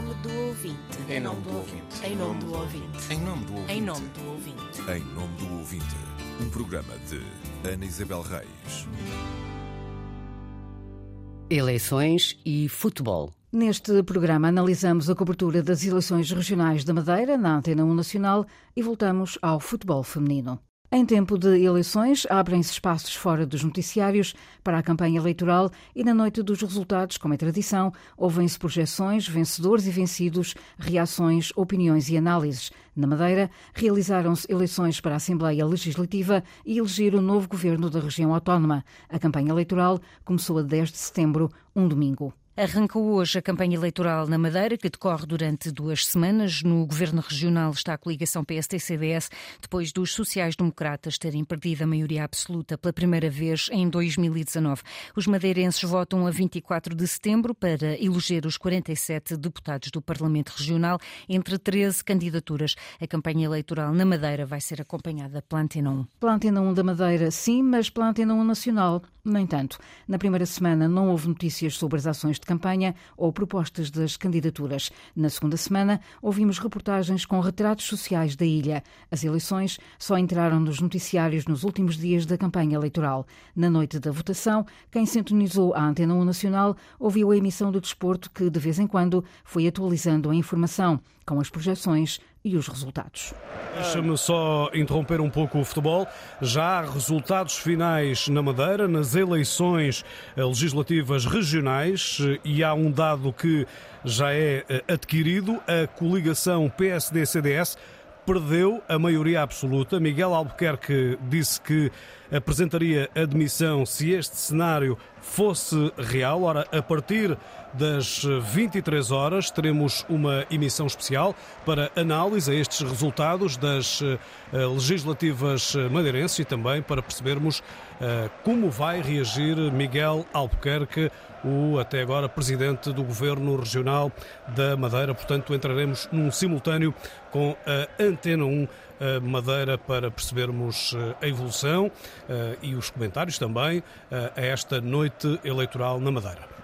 nome do ouvinte. Em nome do ouvinte. Em nome do ouvinte. Em nome do ouvinte. Em nome do ouvinte. Em nome do ouvinte, um programa de Ana Isabel Reis. Eleições e futebol. Neste programa analisamos a cobertura das eleições regionais da Madeira na Antena 1 Nacional e voltamos ao futebol feminino. Em tempo de eleições, abrem-se espaços fora dos noticiários para a campanha eleitoral e na noite dos resultados, como é tradição, ouvem-se projeções, vencedores e vencidos, reações, opiniões e análises. Na Madeira, realizaram-se eleições para a Assembleia Legislativa e eleger o novo governo da região autónoma. A campanha eleitoral começou a 10 de setembro, um domingo. Arrancou hoje a campanha eleitoral na Madeira, que decorre durante duas semanas. No governo regional está a coligação PSD-CDS, depois dos sociais-democratas terem perdido a maioria absoluta pela primeira vez em 2019. Os madeirenses votam a 24 de setembro para eleger os 47 deputados do Parlamento Regional, entre 13 candidaturas. A campanha eleitoral na Madeira vai ser acompanhada pela Antena 1. Pela Antena 1 da Madeira, sim, mas pela Antena 1 Nacional, no entanto. Na primeira semana não houve notícias sobre as ações de campanha ou propostas das candidaturas. Na segunda semana, ouvimos reportagens com retratos sociais da ilha. As eleições só entraram nos noticiários nos últimos dias da campanha eleitoral. Na noite da votação, quem sintonizou a Antena 1 Nacional ouviu a emissão do desporto que, de vez em quando, foi atualizando a informação, com as projeções e os resultados. Deixa-me só interromper um pouco o futebol. Já há resultados finais na Madeira, nas eleições legislativas regionais, e há um dado que já é adquirido: a coligação PSD-CDS perdeu a maioria absoluta. Miguel Albuquerque disse que apresentaria admissão se este cenário fosse real. Ora, a partir das 23 horas teremos uma emissão especial para análise a estes resultados das legislativas madeirenses e também para percebermos como vai reagir Miguel Albuquerque, o até agora presidente do Governo Regional da Madeira. Portanto, entraremos num simultâneo com a Antena 1 Madeira para percebermos a evolução e os comentários também a esta noite eleitoral na Madeira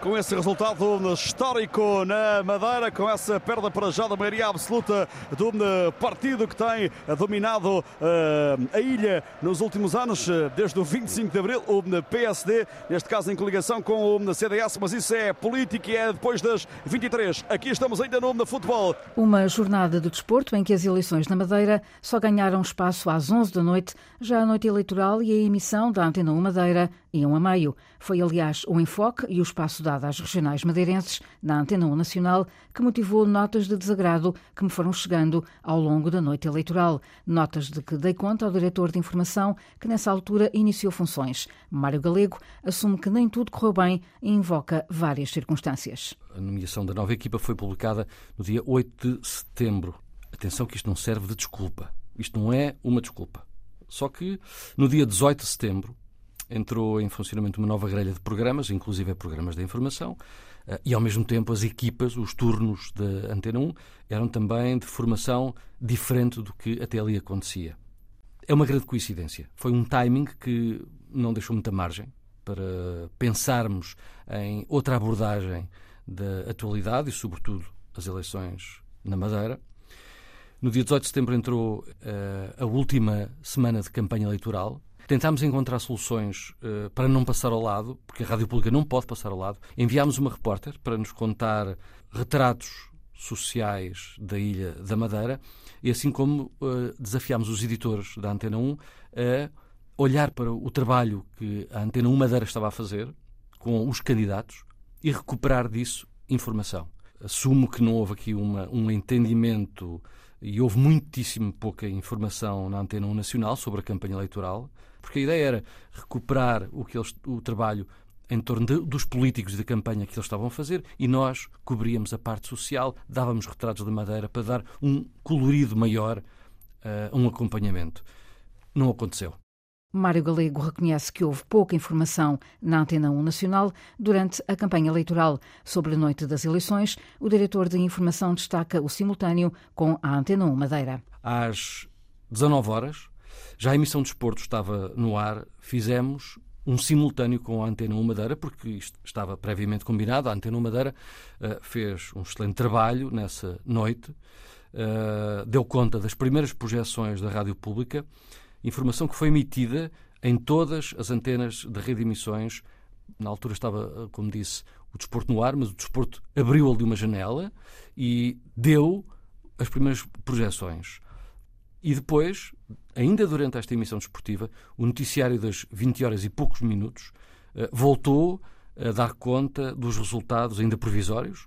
com esse resultado histórico na Madeira, com essa perda para já da maioria absoluta do partido que tem dominado uh, a ilha nos últimos anos, desde o 25 de abril, o PSD, neste caso em coligação com o CDS, mas isso é política e é depois das 23. Aqui estamos ainda no futebol. Uma jornada de desporto em que as eleições na Madeira só ganharam espaço às 11 da noite, já a noite eleitoral e a emissão da Antena 1 Madeira iam a meio. Foi, aliás, o enfoque e o espaço dado às regionais madeirenses na Antena 1 Nacional que motivou notas de desagrado que me foram chegando ao longo da noite eleitoral. Notas de que dei conta ao diretor de informação que nessa altura iniciou funções. Mário Galego assume que nem tudo correu bem e invoca várias circunstâncias. A nomeação da nova equipa foi publicada no dia 8 de setembro. Atenção que isto não serve de desculpa. Isto não é uma desculpa. Só que no dia 18 de setembro entrou em funcionamento uma nova grelha de programas, inclusive programas de informação, eh, e ao mesmo tempo as equipas, os turnos da Antena 1, eram também de formação diferente do que até ali acontecia. É uma grande coincidência. Foi um timing que não deixou muita margem para pensarmos em outra abordagem da atualidade e, sobretudo, as eleições na Madeira. No dia 18 de setembro entrou uh, a última semana de campanha eleitoral Tentámos encontrar soluções uh, para não passar ao lado, porque a Rádio Pública não pode passar ao lado. Enviámos uma repórter para nos contar retratos sociais da Ilha da Madeira e assim como uh, desafiámos os editores da Antena 1 a olhar para o trabalho que a Antena 1 Madeira estava a fazer com os candidatos e recuperar disso informação. Assumo que não houve aqui uma, um entendimento e houve muitíssimo pouca informação na Antena 1 Nacional sobre a campanha eleitoral porque a ideia era recuperar o, que eles, o trabalho em torno de, dos políticos de campanha que eles estavam a fazer e nós cobríamos a parte social, dávamos retratos de madeira para dar um colorido maior a uh, um acompanhamento. Não aconteceu. Mário Galego reconhece que houve pouca informação na Antena 1 Nacional durante a campanha eleitoral. Sobre a noite das eleições, o diretor de informação destaca o simultâneo com a Antena 1 Madeira. Às 19 horas, já a emissão de desporto estava no ar, fizemos um simultâneo com a Antena 1 Madeira, porque isto estava previamente combinado. A Antena 1 Madeira uh, fez um excelente trabalho nessa noite, uh, deu conta das primeiras projeções da rádio pública, informação que foi emitida em todas as antenas da rede de emissões. Na altura estava, como disse, o desporto no ar, mas o desporto abriu ali uma janela e deu as primeiras projeções. E depois, ainda durante esta emissão desportiva, o noticiário das 20 horas e poucos minutos eh, voltou a dar conta dos resultados ainda provisórios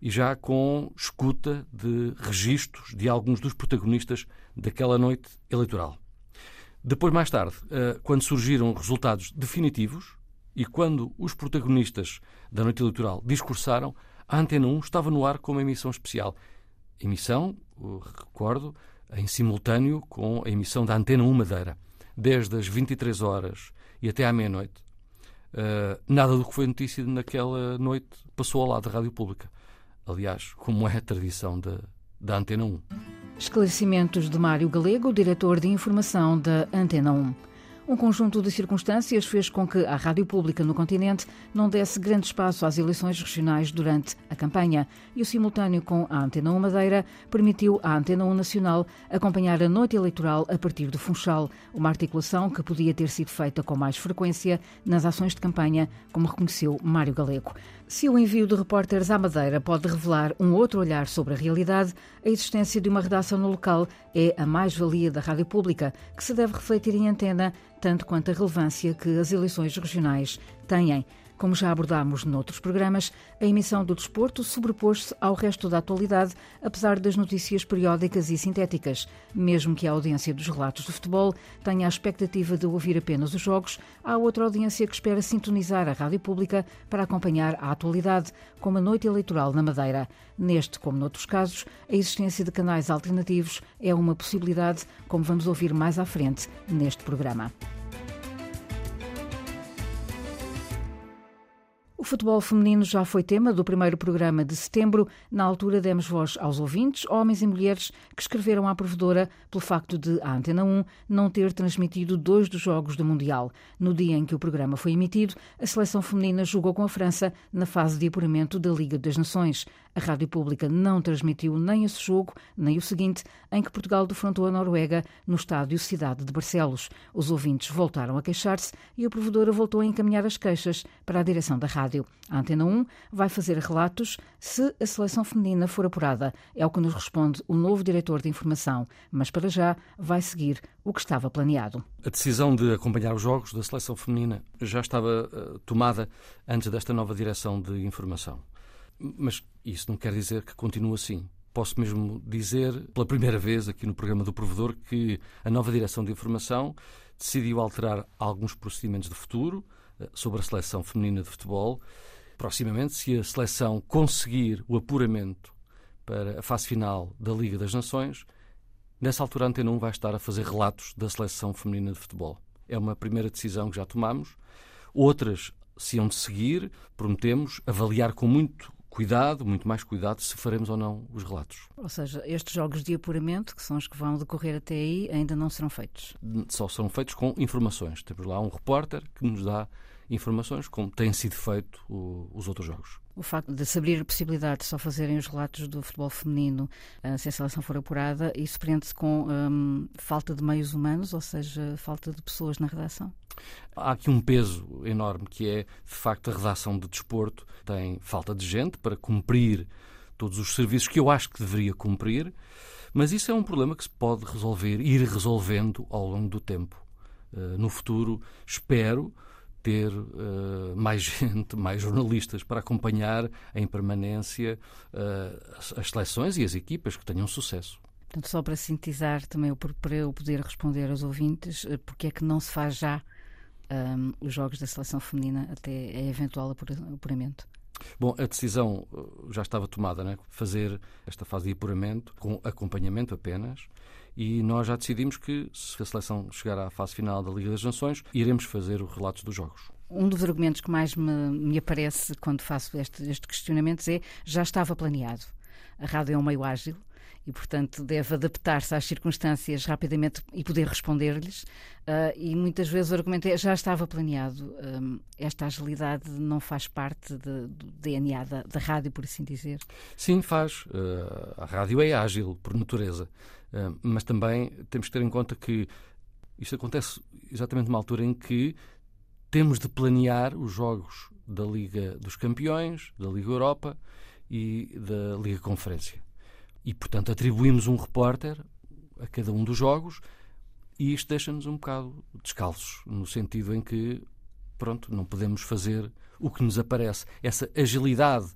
e já com escuta de registros de alguns dos protagonistas daquela noite eleitoral. Depois, mais tarde, eh, quando surgiram resultados definitivos e quando os protagonistas da noite eleitoral discursaram, a Antena 1 estava no ar com uma emissão especial. Emissão, recordo, em simultâneo com a emissão da Antena 1 Madeira, desde as 23 horas e até à meia-noite. Uh, nada do que foi notícia naquela noite passou ao lado da Rádio Pública. Aliás, como é a tradição da, da Antena 1. Esclarecimentos de Mário Galego, diretor de informação da Antena 1. Um conjunto de circunstâncias fez com que a rádio pública no continente não desse grande espaço às eleições regionais durante a campanha e o simultâneo com a Antena 1 Madeira permitiu à Antena 1 Nacional acompanhar a noite eleitoral a partir do Funchal, uma articulação que podia ter sido feita com mais frequência nas ações de campanha, como reconheceu Mário Galego. Se o envio de repórteres à Madeira pode revelar um outro olhar sobre a realidade, a existência de uma redação no local é a mais-valia da rádio pública, que se deve refletir em antena, tanto quanto a relevância que as eleições regionais têm. Como já abordámos noutros programas, a emissão do desporto sobrepôs-se ao resto da atualidade, apesar das notícias periódicas e sintéticas. Mesmo que a audiência dos relatos de futebol tenha a expectativa de ouvir apenas os jogos, há outra audiência que espera sintonizar a rádio pública para acompanhar a atualidade, como a noite eleitoral na Madeira. Neste, como noutros casos, a existência de canais alternativos é uma possibilidade, como vamos ouvir mais à frente neste programa. O futebol feminino já foi tema do primeiro programa de setembro. Na altura, demos voz aos ouvintes, homens e mulheres, que escreveram à provedora pelo facto de a Antena 1 não ter transmitido dois dos jogos do Mundial. No dia em que o programa foi emitido, a seleção feminina jogou com a França na fase de apuramento da Liga das Nações. A Rádio Pública não transmitiu nem esse jogo, nem o seguinte, em que Portugal defrontou a Noruega no estádio Cidade de Barcelos. Os ouvintes voltaram a queixar-se e a provedora voltou a encaminhar as queixas para a direção da rádio. A Antena 1 vai fazer relatos se a seleção feminina for apurada. É o que nos responde o novo diretor de informação, mas para já vai seguir o que estava planeado. A decisão de acompanhar os jogos da seleção feminina já estava uh, tomada antes desta nova direção de informação. Mas isso não quer dizer que continue assim. Posso mesmo dizer, pela primeira vez aqui no programa do Provedor, que a nova direção de informação decidiu alterar alguns procedimentos de futuro eh, sobre a seleção feminina de futebol. Proximamente, se a seleção conseguir o apuramento para a fase final da Liga das Nações, nessa altura a Antena 1 vai estar a fazer relatos da seleção feminina de futebol. É uma primeira decisão que já tomamos. Outras se hão de seguir, prometemos avaliar com muito cuidado, muito mais cuidado, se faremos ou não os relatos. Ou seja, estes jogos de apuramento, que são os que vão decorrer até aí, ainda não serão feitos? Só serão feitos com informações. Temos lá um repórter que nos dá informações, como tem sido feito o, os outros jogos. O facto de se abrir a possibilidade de só fazerem os relatos do futebol feminino uh, se a seleção for apurada, isso prende-se com um, falta de meios humanos, ou seja, falta de pessoas na redação? Há aqui um peso enorme que é, de facto, a redação de desporto tem falta de gente para cumprir todos os serviços que eu acho que deveria cumprir, mas isso é um problema que se pode resolver, ir resolvendo ao longo do tempo. Uh, no futuro, espero ter uh, mais gente, mais jornalistas para acompanhar em permanência uh, as, as seleções e as equipas que tenham sucesso. Portanto, só para sintetizar também, para eu poder responder aos ouvintes, porque é que não se faz já um, os jogos da seleção feminina até a eventual apuramento? Bom, a decisão já estava tomada, né? fazer esta fase de apuramento com acompanhamento apenas. E nós já decidimos que, se a seleção chegar à fase final da Liga das Nações, iremos fazer os relatos dos jogos. Um dos argumentos que mais me, me aparece quando faço este, este questionamento é já estava planeado. A rádio é um meio ágil, e, portanto, deve adaptar-se às circunstâncias rapidamente e poder responder-lhes. Uh, e muitas vezes o argumento é já estava planeado. Um, esta agilidade não faz parte de, do DNA da, da, rádio, por assim dizer? Sim, faz. Uh, a rádio é ágil, por natureza. Uh, mas também temos que ter em conta que isto acontece exatamente numa altura em que temos de planear os jogos da Liga dos Campeões, da Liga Europa e da Liga Conferência. E, portanto, atribuímos um repórter a cada um dos jogos e isto deixa-nos um bocado descalços, no sentido em que, pronto, não podemos fazer o que nos aparece. Essa agilidade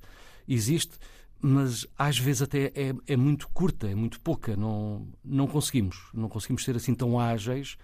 existe, mas às vezes até é, é muito curta, é muito pouca. Não, não conseguimos. Não conseguimos ser assim tão ágeis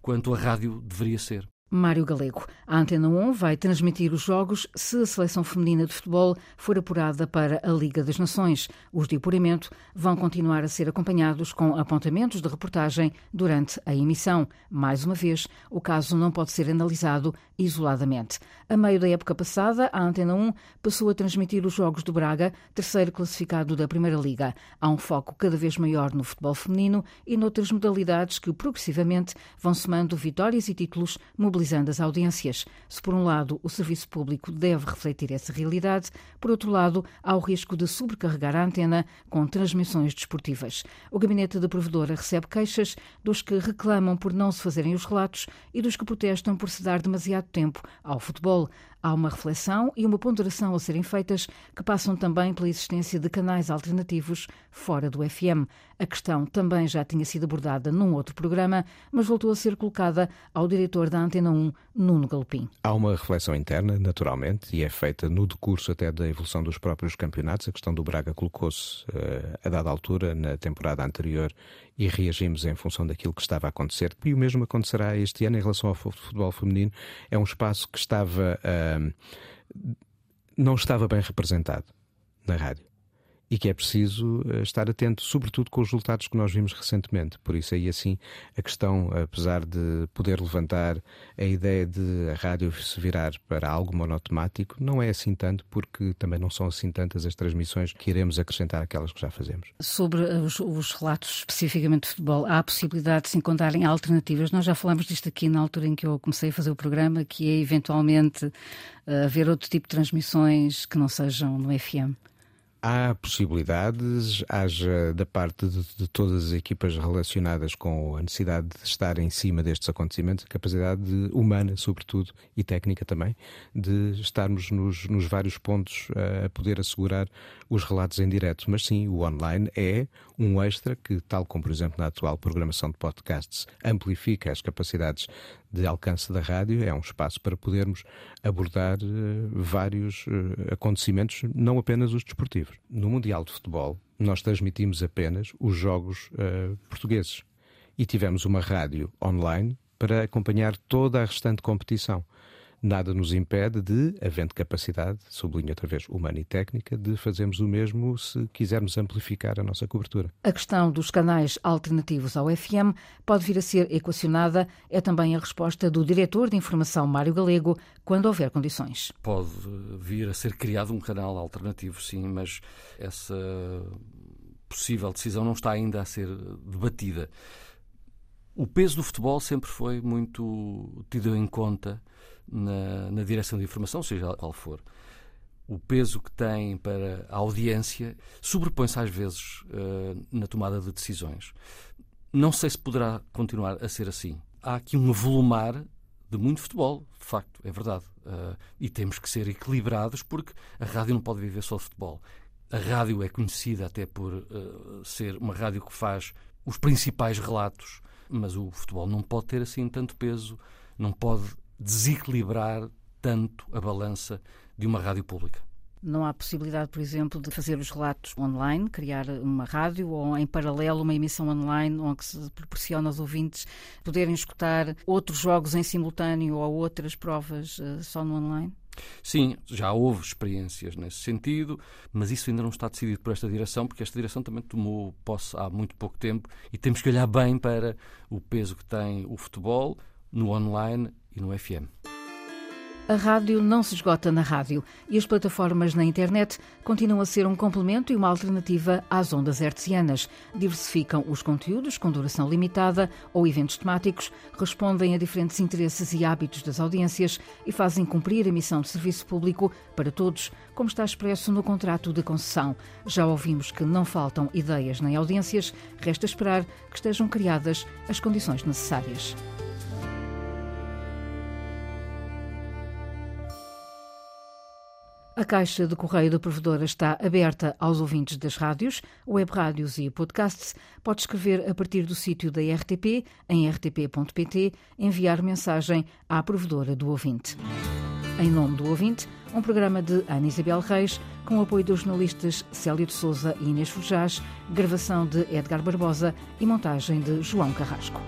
quanto a rádio deveria ser. Mário Galego. A Antena 1 vai transmitir os jogos se a seleção feminina de futebol for apurada para a Liga das Nações. Os de apuramento vão continuar a ser acompanhados com apontamentos de reportagem durante a emissão. Mais uma vez, o caso não pode ser analisado isoladamente. A meio da época passada, a Antena 1 passou a transmitir os jogos do Braga, terceiro classificado da Primeira Liga. Há um foco cada vez maior no futebol feminino e noutras modalidades que progressivamente vão somando vitórias e títulos mobilizando as audiências. Se, por um lado, o serviço público deve refletir essa realidade, por outro lado, há o risco de sobrecarregar a antena com transmissões desportivas. O gabinete da provedora recebe queixas dos que reclamam por não se fazerem os relatos e dos que protestam por se dar demasiado tempo ao futebol. Há uma reflexão e uma ponderação a serem feitas que passam também pela existência de canais alternativos fora do FM. A questão também já tinha sido abordada num outro programa, mas voltou a ser colocada ao diretor da Antena 1, Nuno Galopim. Há uma reflexão interna, naturalmente, e é feita no decurso até da evolução dos próprios campeonatos. A questão do Braga colocou-se uh, a dada altura, na temporada anterior, e reagimos em função daquilo que estava a acontecer. E o mesmo acontecerá este ano em relação ao futebol feminino. É um espaço que estava. Uh, não estava bem representado na rádio e que é preciso eh, estar atento, sobretudo com os resultados que nós vimos recentemente. Por isso, aí assim, a questão, apesar de poder levantar a ideia de a rádio se virar para algo monotemático, não é assim tanto, porque também não são assim tantas as transmissões que iremos acrescentar aquelas que já fazemos. Sobre os, os relatos especificamente de futebol, há a possibilidade de se encontrarem alternativas. Nós já falamos disto aqui na altura em que eu comecei a fazer o programa, que é eventualmente uh, haver outro tipo de transmissões que não sejam no FM. Há possibilidades, haja da parte de, de, todas as equipas relacionadas com a necessidade de estar em cima destes acontecimentos, a capacidade de, humana, sobretudo, e técnica também, de estarmos nos, nos vários pontos a poder assegurar os relatos em direto. Mas sim, o online é um extra que, tal como, por exemplo, na atual programação de podcasts, amplifica as capacidades de alcance da rádio, é um espaço para podermos abordar uh, vários uh, acontecimentos, não apenas os desportivos. No Mundial de Futebol, nós transmitimos apenas os jogos uh, portugueses. E tivemos uma rádio online para acompanhar toda a restante competição nada nos impede de, havendo capacidade, sublinho outra vez, humana e técnica, de fazermos o mesmo se quisermos amplificar a nossa cobertura. A questão dos canais alternativos ao FM pode vir a ser equacionada, é também a resposta do diretor de informação Mário Galego, quando houver condições. Pode vir a ser criado um canal alternativo, sim, mas essa possível decisão não está ainda a ser debatida. O peso do futebol sempre foi muito tido em conta na, na direção de informação, seja qual for. O peso que tem para a audiência sobrepõe-se às vezes uh, na tomada de decisões. Não sei se poderá continuar a ser assim. Há aqui um avolumar de muito futebol, de facto, é verdade. Uh, e temos que ser equilibrados porque a rádio não pode viver só de futebol. A rádio é conhecida até por uh, ser uma rádio que faz os principais relatos, mas o futebol não pode ter assim tanto peso, não pode desequilibrar tanto a balança de uma rádio pública. Não há possibilidade, por exemplo, de fazer os relatos online, criar uma rádio ou, em paralelo, uma emissão online onde se proporciona aos ouvintes poderem escutar outros jogos em simultâneo ou outras provas uh, só no online? Sim, já houve experiências nesse sentido, mas isso ainda não está decidido por esta direção, porque esta direção também tomou posse há muito pouco tempo e temos que olhar bem para o peso que tem o futebol no online e no FM. A rádio não se esgota na rádio e as plataformas na internet continuam a ser um complemento e uma alternativa às ondas hertzianas. Diversificam os conteúdos com duração limitada ou eventos temáticos, respondem a diferentes interesses e hábitos das audiências e fazem cumprir a missão de serviço público para todos, como está expresso no contrato de concessão. Já ouvimos que não faltam ideias nem audiências, resta esperar que estejam criadas as condições necessárias. A caixa de correio da provedora está aberta aos ouvintes das rádios, web rádios e podcasts. Pode escrever a partir do sítio da RTP, em rtp.pt, enviar mensagem à provedora do ouvinte. Em nome do ouvinte, um programa de Ana Isabel Reis, com o apoio dos jornalistas Célio de Souza e Inês Fujás, gravação de Edgar Barbosa e montagem de João Carrasco.